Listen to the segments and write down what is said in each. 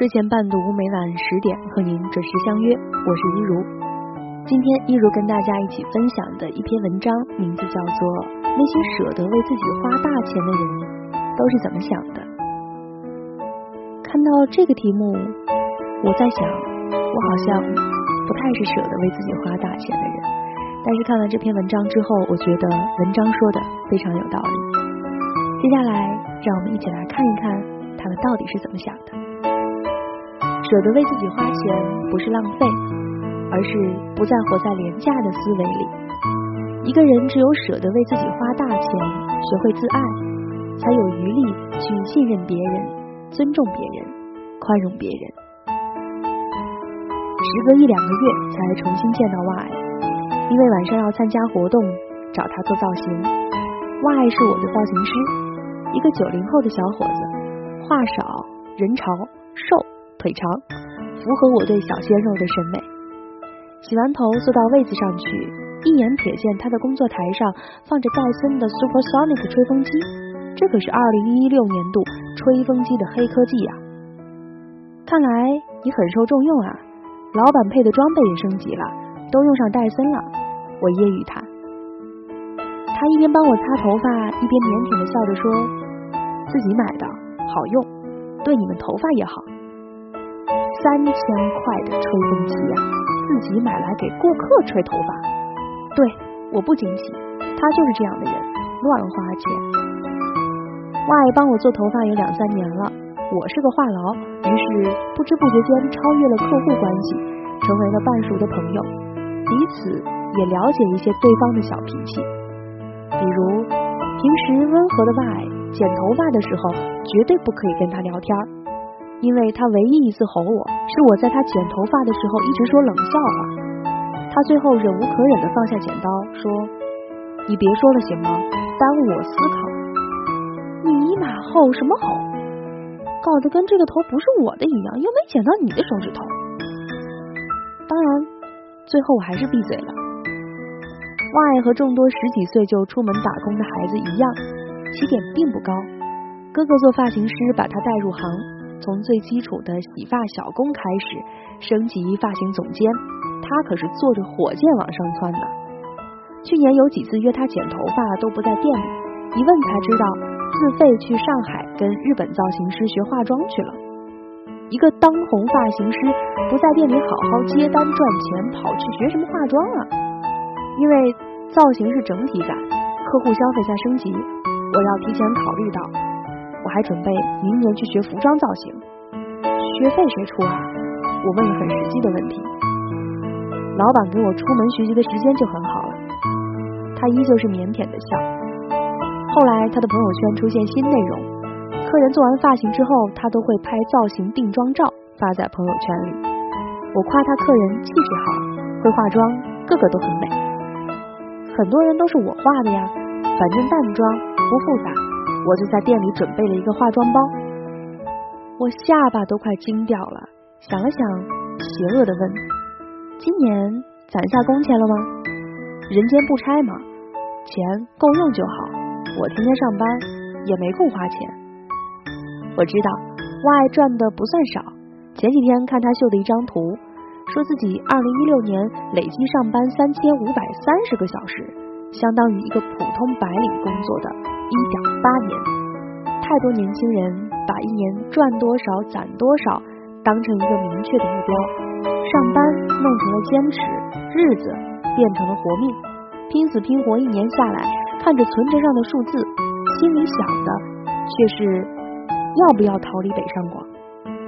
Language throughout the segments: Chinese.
睡前伴读，每晚十点和您准时相约，我是一如。今天一如跟大家一起分享的一篇文章，名字叫做《那些舍得为自己花大钱的人都是怎么想的》。看到这个题目，我在想，我好像不太是舍得为自己花大钱的人。但是看了这篇文章之后，我觉得文章说的非常有道理。接下来，让我们一起来看一看他们到底是怎么想的。舍得为自己花钱不是浪费，而是不再活在廉价的思维里。一个人只有舍得为自己花大钱，学会自爱，才有余力去信任别人、尊重别人、宽容别人。时隔一两个月才重新见到 Y，因为晚上要参加活动，找他做造型。Y 是我的造型师，一个九零后的小伙子，话少，人潮，瘦。腿长，符合我对小鲜肉的审美。洗完头坐到位子上去，一眼瞥见他的工作台上放着戴森的 Supersonic 吹风机，这可是二零一六年度吹风机的黑科技呀！看来你很受重用啊，老板配的装备也升级了，都用上戴森了。我揶揄他，他一边帮我擦头发，一边腼腆的笑着说：“自己买的，好用，对你们头发也好。”三千块的吹风机呀，自己买来给顾客吹头发。对，我不惊奇，他就是这样的人，乱花钱。外帮我做头发有两三年了，我是个话痨，于是不知不觉间超越了客户关系，成为了半熟的朋友，彼此也了解一些对方的小脾气。比如平时温和的外剪头发的时候，绝对不可以跟他聊天。因为他唯一一次吼我，是我在他剪头发的时候一直说冷笑话。他最后忍无可忍的放下剪刀，说：“你别说了行吗？耽误我思考。”你马后什么吼？搞得跟这个头不是我的一样，又没剪到你的手指头。当然，最后我还是闭嘴了。外和众多十几岁就出门打工的孩子一样，起点并不高。哥哥做发型师，把他带入行。从最基础的洗发小工开始，升级发型总监，他可是坐着火箭往上窜的。去年有几次约他剪头发都不在店里，一问才知道自费去上海跟日本造型师学化妆去了。一个当红发型师不在店里好好接单赚钱，跑去学什么化妆啊？因为造型是整体感，客户消费在升级，我要提前考虑到。还准备明年去学服装造型，学费谁出啊？我问了很实际的问题。老板给我出门学习的时间就很好了。他依旧是腼腆的笑。后来他的朋友圈出现新内容，客人做完发型之后，他都会拍造型定妆照发在朋友圈里。我夸他客人气质好，会化妆，个个都很美。很多人都是我画的呀，反正淡妆不复杂。我就在店里准备了一个化妆包，我下巴都快惊掉了。想了想，邪恶的问：“今年攒下工钱了吗？人间不拆嘛，钱够用就好。我天天上班，也没空花钱。我知道外赚的不算少。前几天看他秀的一张图，说自己二零一六年累计上班三千五百三十个小时，相当于一个普通白领工作的。”一点八年，太多年轻人把一年赚多少、攒多少当成一个明确的目标，上班弄成了坚持，日子变成了活命，拼死拼活一年下来，看着存折上的数字，心里想的却是要不要逃离北上广。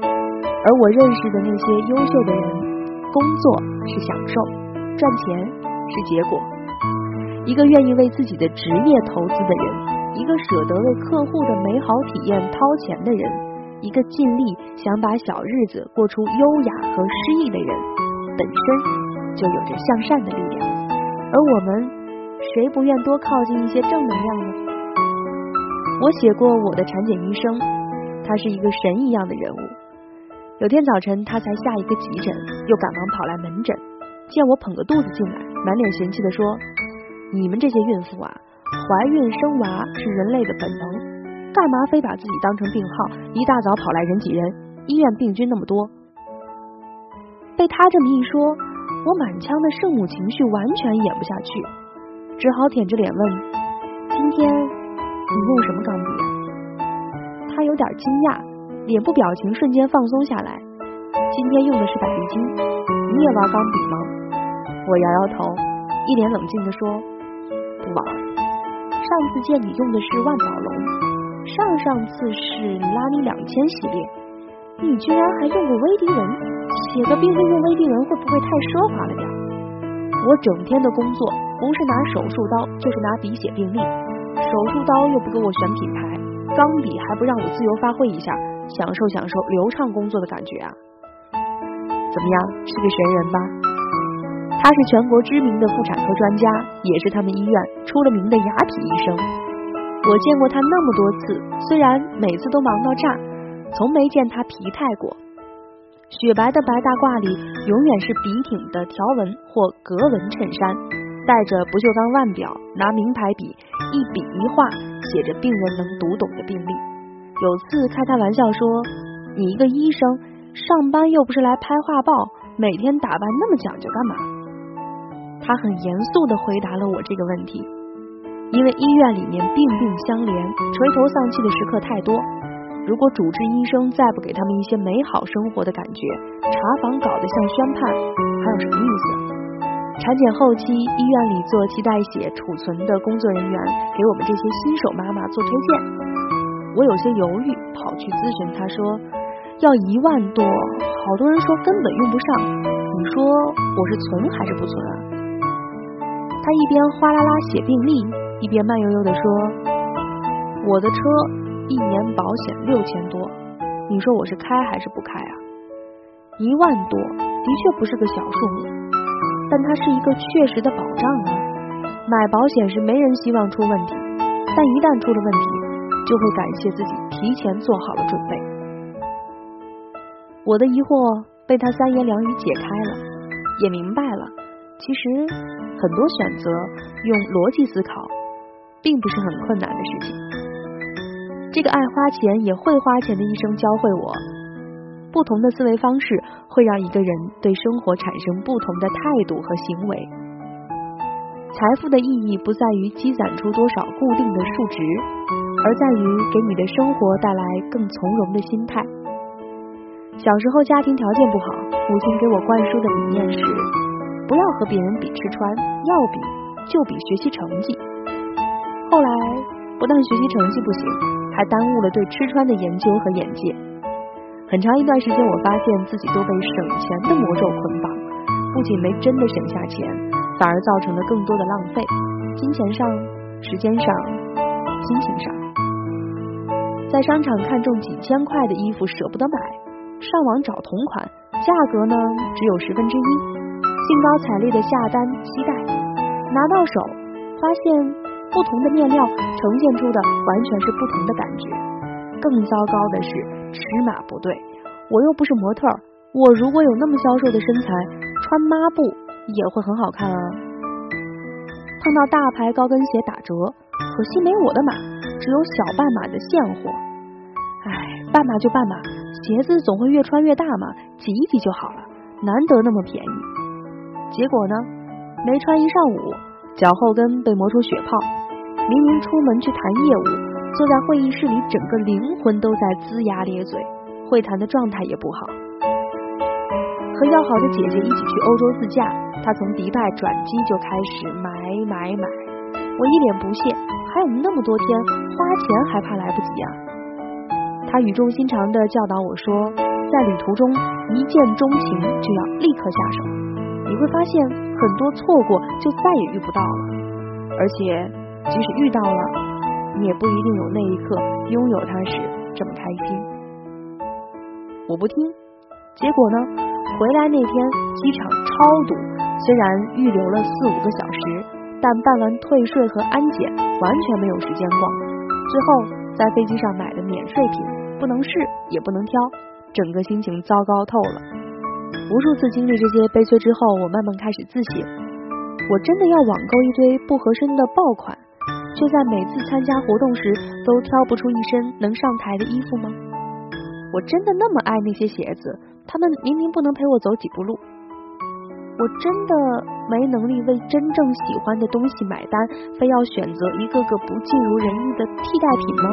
而我认识的那些优秀的人，工作是享受，赚钱是结果。一个愿意为自己的职业投资的人。一个舍得为客户的美好体验掏钱的人，一个尽力想把小日子过出优雅和诗意的人，本身就有着向善的力量。而我们，谁不愿多靠近一些正能量呢？我写过我的产检医生，他是一个神一样的人物。有天早晨，他才下一个急诊，又赶忙跑来门诊，见我捧个肚子进来，满脸嫌弃的说：“你们这些孕妇啊！”怀孕生娃是人类的本能，干嘛非把自己当成病号，一大早跑来人挤人？医院病菌那么多。被他这么一说，我满腔的圣母情绪完全演不下去，只好舔着脸问：“今天你用什么钢笔？”他有点惊讶，脸部表情瞬间放松下来。今天用的是百丽金，你也玩钢笔吗？我摇摇头，一脸冷静的说：“不玩。上次见你用的是万宝龙，上上次是拉尼两千系列，你居然还用过威迪文？写个病历用威迪文会不会太奢华了点？我整天的工作不是拿手术刀，就是拿笔写病历，手术刀又不给我选品牌，钢笔还不让我自由发挥一下，享受享受流畅工作的感觉啊！怎么样，是个神人吧？他是全国知名的妇产科专家，也是他们医院出了名的雅痞医生。我见过他那么多次，虽然每次都忙到炸，从没见他疲态过。雪白的白大褂里，永远是笔挺的条纹或格纹衬衫，戴着不锈钢腕表，拿名牌笔一笔一画写着病人能读懂的病历。有次开他玩笑说：“你一个医生，上班又不是来拍画报，每天打扮那么讲究干嘛？”他很严肃的回答了我这个问题，因为医院里面病病相连，垂头丧气的时刻太多。如果主治医生再不给他们一些美好生活的感觉，查房搞得像宣判，还有什么意思？产检后期，医院里做脐带血储存的工作人员给我们这些新手妈妈做推荐，我有些犹豫，跑去咨询，他说要一万多，好多人说根本用不上，你说我是存还是不存啊？他一边哗啦啦写病历，一边慢悠悠的说，我的车。一年保险六千多，你说我是开还是不开啊？一万多的确不是个小数目，但它是一个确实的保障啊。买保险时没人希望出问题，但一旦出了问题，就会感谢自己提前做好了准备。我的疑惑被他三言两语解开了，也明白了，其实很多选择用逻辑思考，并不是很困难的事情。这个爱花钱也会花钱的医生教会我，不同的思维方式会让一个人对生活产生不同的态度和行为。财富的意义不在于积攒出多少固定的数值，而在于给你的生活带来更从容的心态。小时候家庭条件不好，母亲给我灌输的理念是：不要和别人比吃穿，要比就比学习成绩。后来不但学习成绩不行。还耽误了对吃穿的研究和眼界。很长一段时间，我发现自己都被省钱的魔咒捆绑，不仅没真的省下钱，反而造成了更多的浪费，金钱上、时间上、心情上。在商场看中几千块的衣服舍不得买，上网找同款，价格呢只有十分之一，兴高采烈的下单期待，拿到手发现。不同的面料呈现出的完全是不同的感觉。更糟糕的是尺码不对，我又不是模特，我如果有那么消瘦的身材，穿抹布也会很好看啊。碰到大牌高跟鞋打折，可惜没我的码，只有小半码的现货。唉，半码就半码，鞋子总会越穿越大嘛，挤一挤就好了，难得那么便宜。结果呢，没穿一上午，脚后跟被磨出血泡。明明出门去谈业务，坐在会议室里，整个灵魂都在龇牙咧嘴，会谈的状态也不好。和要好的姐姐一起去欧洲自驾，她从迪拜转机就开始买买买，我一脸不屑，还有那么多天，花钱还怕来不及啊？她语重心长的教导我说，在旅途中一见钟情就要立刻下手，你会发现很多错过就再也遇不到了，而且。即使遇到了，你也不一定有那一刻拥有它时这么开心。我不听，结果呢？回来那天机场超堵，虽然预留了四五个小时，但办完退税和安检，完全没有时间逛。最后在飞机上买的免税品，不能试也不能挑，整个心情糟糕透了。无数次经历这些悲催之后，我慢慢开始自省：我真的要网购一堆不合身的爆款？却在每次参加活动时都挑不出一身能上台的衣服吗？我真的那么爱那些鞋子，他们明明不能陪我走几步路。我真的没能力为真正喜欢的东西买单，非要选择一个个不尽如人意的替代品吗？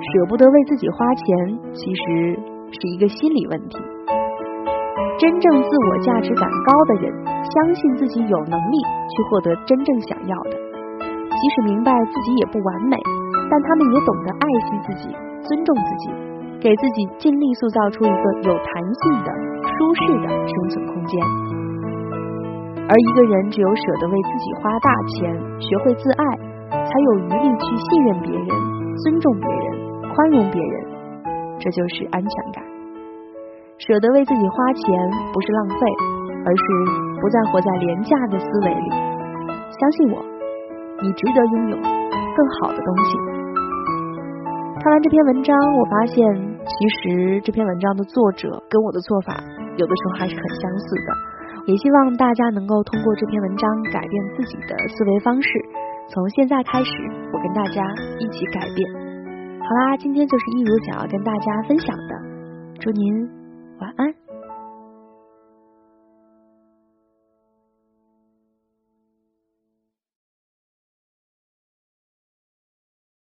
舍不得为自己花钱，其实是一个心理问题。真正自我价值感高的人，相信自己有能力去获得真正想要的，即使明白自己也不完美，但他们也懂得爱惜自己，尊重自己，给自己尽力塑造出一个有弹性的、舒适的生存空间。而一个人只有舍得为自己花大钱，学会自爱，才有余力去信任别人、尊重别人、宽容别人，这就是安全感。舍得为自己花钱不是浪费，而是不再活在廉价的思维里。相信我，你值得拥有更好的东西。看完这篇文章，我发现其实这篇文章的作者跟我的做法有的时候还是很相似的。也希望大家能够通过这篇文章改变自己的思维方式。从现在开始，我跟大家一起改变。好啦，今天就是一如想要跟大家分享的。祝您。晚安。